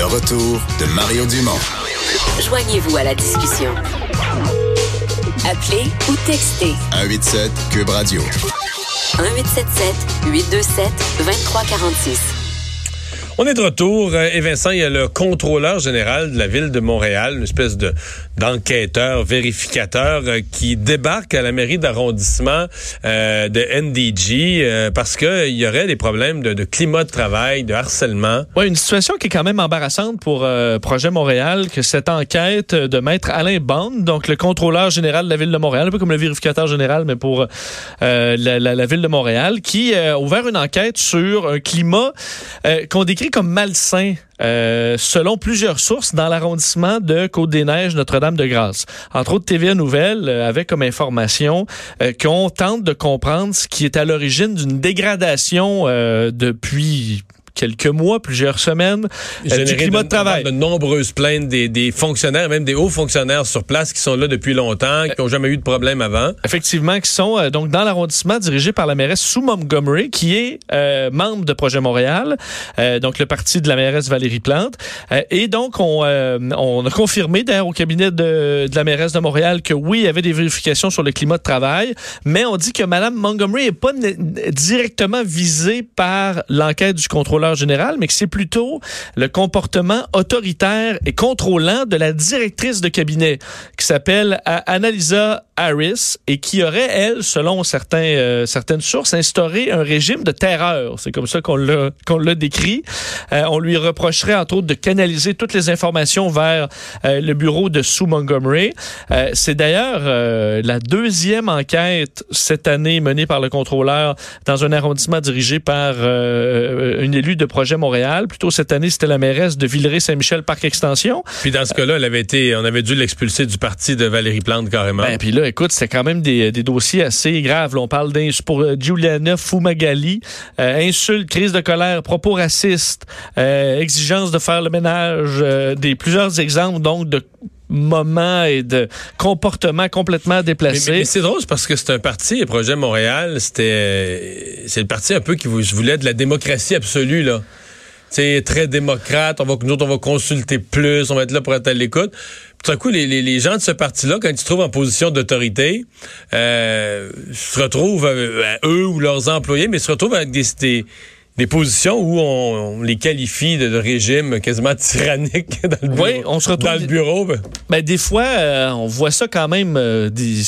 Le retour de Mario Dumont. Joignez-vous à la discussion. Appelez ou textez 187 Cube Radio. 1877 827 2346. On est de retour euh, et Vincent, il y a le contrôleur général de la ville de Montréal, une espèce de d'enquêteur, vérificateur euh, qui débarque à la mairie d'arrondissement euh, de NDG euh, parce que il y aurait des problèmes de, climat de travail, de harcèlement. Oui, une situation qui est quand même embarrassante pour Projet Montréal, que cette enquête de maître Alain Bond, donc le contrôleur général de la ville de Montréal, un peu comme le vérificateur général, mais pour la, ville de Montréal, qui a ouvert une enquête sur un climat qu'on décrit comme malsain euh, selon plusieurs sources dans l'arrondissement de Côte-des-Neiges, Notre-Dame-de-Grâce. Entre autres, TVA Nouvelle euh, avait comme information euh, qu'on tente de comprendre ce qui est à l'origine d'une dégradation depuis quelques mois, plusieurs semaines, euh, du climat de, travail. De nombreuses plaintes des, des, fonctionnaires, même des hauts fonctionnaires sur place qui sont là depuis longtemps, qui n'ont jamais eu de problème avant. Effectivement, qui sont euh, donc dans l'arrondissement dirigé par la mairesse Sue Montgomery, qui est euh, membre de Projet Montréal, euh, donc le parti de la mairesse Valérie Plante. Euh, et donc, on, on a confirmé d'ailleurs au cabinet de, de, la mairesse de Montréal que oui, il y avait des vérifications sur le climat de travail, mais on dit que Mme Montgomery n'est pas directement visée par l'enquête du général, mais que c'est plutôt le comportement autoritaire et contrôlant de la directrice de cabinet qui s'appelle Annalisa Harris et qui aurait, elle, selon euh, certaines sources, instauré un régime de terreur. C'est comme ça qu'on l'a décrit. Euh, on lui reprocherait, entre autres, de canaliser toutes les informations vers euh, le bureau de Sue Montgomery. C'est d'ailleurs la deuxième enquête cette année menée par le contrôleur dans un arrondissement dirigé par une élue de Projet Montréal. Plutôt cette année, c'était la mairesse de Villeray-Saint-Michel Parc Extension. Puis dans ce cas-là, elle avait été, on avait dû l'expulser du parti de Valérie Plante carrément. Ben, puis là, écoute, c'est quand même des, des, dossiers assez graves. Là, on parle pour euh, Giuliana Fumagalli, euh, insulte, crise de colère, propos racistes, euh, exigence de faire le ménage, euh, des plusieurs exemples donc de moments et de comportements complètement déplacés. Mais, c'est drôle parce que c'est un parti, le projet Montréal, c'était c'est le parti un peu qui voulait de la démocratie absolue là. C'est très démocrate, on va nous autres, on va consulter plus, on va être là pour être à l'écoute. Tout à coup, les, les, les, gens de ce parti-là, quand ils se trouvent en position d'autorité, euh, se retrouvent, euh, eux ou leurs employés, mais se retrouvent avec des des positions où on, on les qualifie de, de, régime quasiment tyrannique dans le bureau. Oui, on se retrouve dans le bureau. Ben, ben des fois, euh, on voit ça quand même euh, des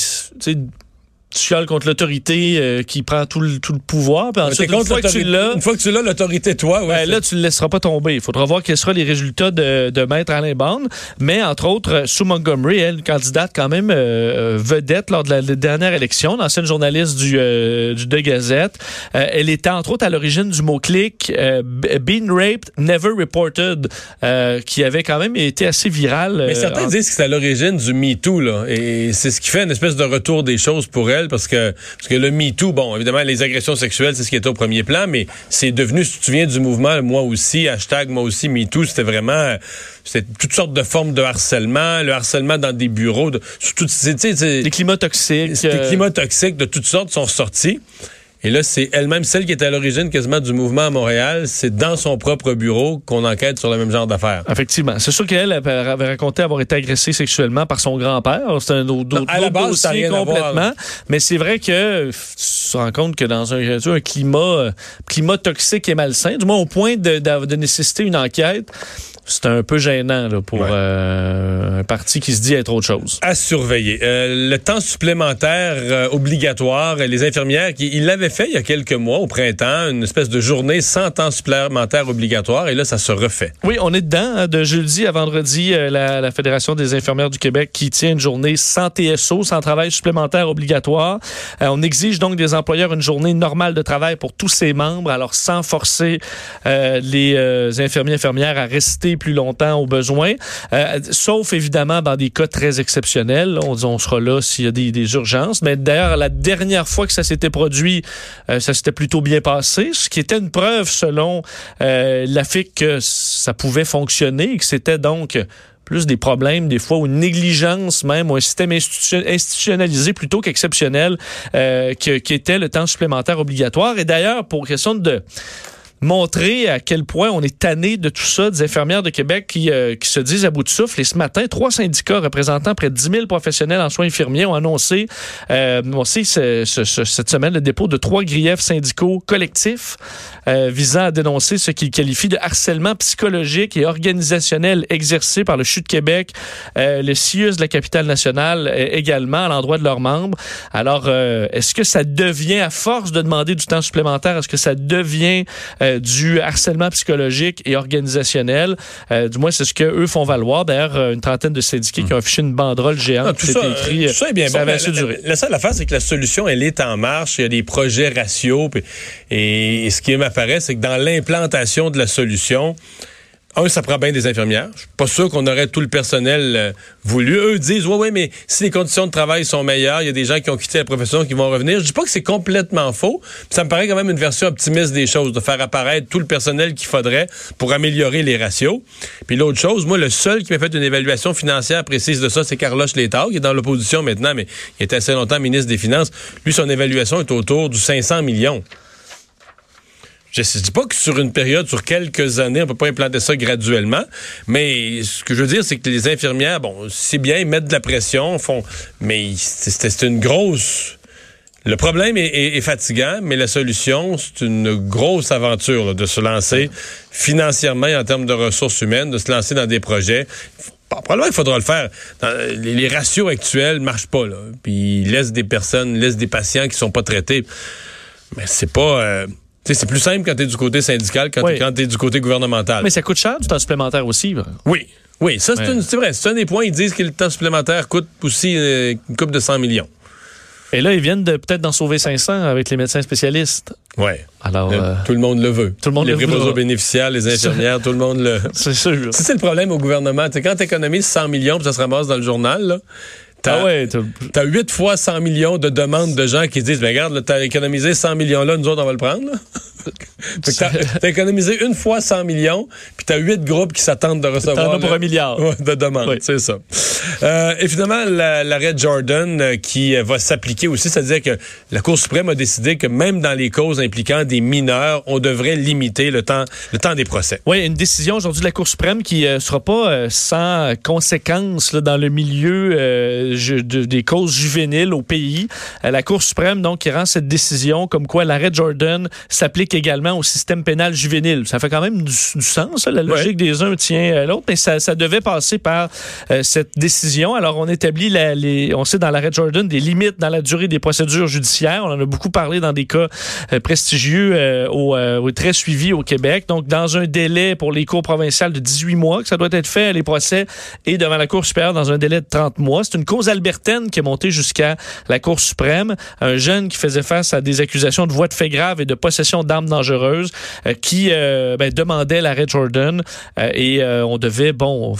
tu contre l'autorité euh, qui prend tout le, tout le pouvoir. Puis ensuite, une, fois que tu l'as, une fois que tu l'as, l'autorité, toi, ouais, ben, là, tu le laisseras pas tomber. Il faudra voir quels seront les résultats de, de Maître Alain Bond. Mais entre autres, Sue Montgomery, elle, candidate quand même euh, vedette lors de la, la dernière élection, l'ancienne journaliste du, euh, du De Gazette. Euh, elle était entre autres à l'origine du mot-clic euh, Been Raped, Never Reported, qui avait quand même été assez viral. Mais certains en... disent que c'est à l'origine du MeToo, là. Et c'est ce qui fait une espèce de retour des choses pour elle parce que parce que le MeToo, bon, évidemment, les agressions sexuelles, c'est ce qui est au premier plan, mais c'est devenu, si tu te souviens du mouvement, moi aussi, hashtag moi aussi MeToo, c'était vraiment, c'était toutes sortes de formes de harcèlement, le harcèlement dans des bureaux, de, des climats toxiques. Des euh... climats toxiques de toutes sortes sont sortis. Et là, c'est elle-même celle qui est à l'origine quasiment du mouvement à Montréal. C'est dans son propre bureau qu'on enquête sur le même genre d'affaires. Effectivement. C'est sûr qu'elle avait raconté avoir été agressée sexuellement par son grand-père. C'est un autre, non, à la base, dossier rien complètement. Mais c'est vrai que tu te rends compte que dans un, un climat, climat toxique et malsain, du moins au point de, de, de nécessiter une enquête, C'est un peu gênant là, pour Ouais. euh, un parti qui se dit être autre chose. À surveiller. Euh, le temps supplémentaire euh, obligatoire, les infirmières, qui, ils l'avaient il y a quelques mois, au printemps, une espèce de journée sans temps supplémentaire obligatoire, et là, ça se refait. Oui, on est dedans. hein, de jeudi à vendredi, euh, la, Fédération des infirmières du Québec qui tient une journée sans TSO, sans travail supplémentaire obligatoire. Euh, on exige donc des employeurs une journée normale de travail pour tous ses membres, alors sans forcer euh, les infirmiers infirmières à rester plus longtemps au besoin, sauf évidemment dans des cas très exceptionnels. On, sera là s'il y a des urgences. Mais d'ailleurs, la dernière fois que ça s'était produit, euh, ça s'était plutôt bien passé, ce qui était une preuve selon euh, la FIC que ça pouvait fonctionner et que c'était donc plus des problèmes, des fois, ou une négligence même, ou un système institution- institutionnalisé plutôt qu'exceptionnel, euh, que- qui était le temps supplémentaire obligatoire. Et d'ailleurs, pour question de montrer à quel point on est tanné de tout ça, des infirmières de Québec qui, euh, qui se disent à bout de souffle. Et ce matin, trois syndicats représentant près de 10 000 professionnels en soins infirmiers ont annoncé, euh, aussi ce- ce- ce- cette semaine le dépôt de trois griefs syndicaux collectifs euh, visant à dénoncer ce qu'ils qualifient de harcèlement psychologique et organisationnel exercé par le CHU de Québec, euh, le CIUS de la capitale nationale euh, également à l'endroit de leurs membres. Alors, euh, est-ce que ça devient, à force de demander du temps supplémentaire, est-ce que ça devient euh, du harcèlement psychologique et organisationnel? Euh, du moins, c'est ce qu'eux font valoir. D'ailleurs, euh, une trentaine de syndiqués qui ont affiché une banderole géante. Ah, tout, C'était ça, écrit, tout ça est bien ça bon. avait la, duré. la seule affaire, c'est que la solution, elle est en marche. Il y a des projets ratios. et, ce qui m'apparaît, c'est que dans l'implantation de la solution, un, ça prend bien des infirmières. Je suis pas sûr qu'on aurait tout le personnel euh, voulu. Eux disent, ouais, ouais, mais si les conditions de travail sont meilleures, il y a des gens qui ont quitté la profession qui vont revenir. Je dis pas que c'est complètement faux. Ça me paraît quand même une version optimiste des choses, de faire apparaître tout le personnel qu'il faudrait pour améliorer les ratios. Puis l'autre chose, moi, le seul qui m'a fait une évaluation financière précise de ça, c'est Carlos Létard, qui est dans l'opposition maintenant, mais il était assez longtemps ministre des Finances. Lui, son évaluation est autour du 500 millions. Je ne dis pas que sur une période, sur quelques années, on peut pas implanter ça graduellement, mais ce que je veux dire, c'est que les infirmières, bon, c'est bien, ils mettent de la pression, font, mais c'est une grosse... Le problème est, fatigant, mais la solution, c'est une grosse aventure de se lancer financièrement et en termes de ressources humaines, de se lancer dans des projets. Probablement qu'il faudra le faire. Les, ratios actuels marchent pas, là. Puis ils laissent des personnes, laissent des patients qui sont pas traités. Mais c'est pas... euh, c'est plus simple quand tu es du côté syndical que Oui. quand tu es du côté gouvernemental. Mais ça coûte cher du temps supplémentaire aussi. Oui. Oui, ça, c'est Ouais. vrai. C'est un des points. Ils disent que le temps supplémentaire coûte aussi euh, une coupe de 100 millions. Et là, ils viennent de peut-être d'en sauver 500 avec les médecins spécialistes. Ouais. Alors, euh, tout le monde le veut. tout le monde les le voudra. aux bénéficiaires, les infirmières, tout le monde le. c'est sûr. C'est le problème au gouvernement. Quand tu économises 100 millions, puis ça se ramasse dans le journal, là, t'as, Ah ouais, 8 fois 100 millions de demandes de gens qui se disent, ben regarde, là, t'as économisé 100 millions là, nous autres, on va le prendre. là. T'as, économisé une fois 100 millions, puis t'as 8 groupes qui s'attendent de recevoir. As pour un milliard. Ouais, de demandes, Oui. c'est ça. Euh, et finalement, la- l'arrêt Jordan euh, qui euh, va s'appliquer aussi, c'est-à-dire que la Cour suprême a décidé que même dans les causes impliquant des mineurs, on devrait limiter le temps, le temps des procès. Oui, une décision aujourd'hui de la Cour suprême qui ne sera pas euh, sans conséquences là, dans le milieu euh, ju- de- des causes juvéniles au pays. Euh, la Cour suprême, donc, qui rend cette décision comme quoi l'arrêt Jordan s'applique également au système pénal juvénile. Ça fait quand même du, du sens, la logique des uns tient à l'autre, mais ça, ça devait passer par euh, cette décision. Alors, on établit, la- les, on sait dans l'arrêt Jordan, des limites dans la durée des procédures judiciaires. On en a beaucoup parlé dans des cas euh, prestigieux euh, au, euh, très suivis au Québec. Donc, dans un délai pour les cours provinciales de 18 mois, que ça doit être fait, les procès, et devant la Cour supérieure dans un délai de 30 mois. C'est une cause albertaine qui est montée jusqu'à la Cour suprême. Un jeune qui faisait face à des accusations de voies de fait grave et de possession d'armes dangereuses euh, qui euh, ben, demandait l'arrêt Jordan. Et on devait, bon...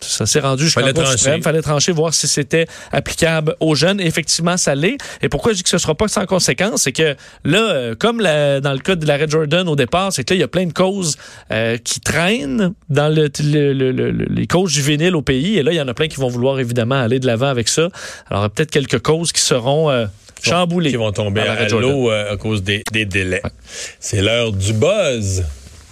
Ça s'est rendu jusqu'à la Fallait Cour suprême. fallait trancher, voir si c'était applicable aux jeunes. Effectivement, ça l'est. Et pourquoi je dis que ce ne sera pas sans conséquence, c'est que là, euh, comme la- dans le cas de l'arrêt Jordan au départ, c'est que là, il y a plein de causes euh, qui traînent dans le, le- le- le- les causes juvéniles au pays. Et là, il y en a plein qui vont vouloir évidemment aller de l'avant avec ça. Alors, il y a peut-être quelques causes qui seront euh, chamboulées. Qui vont tomber à l'eau euh, à cause des, des délais. C'est l'heure du buzz.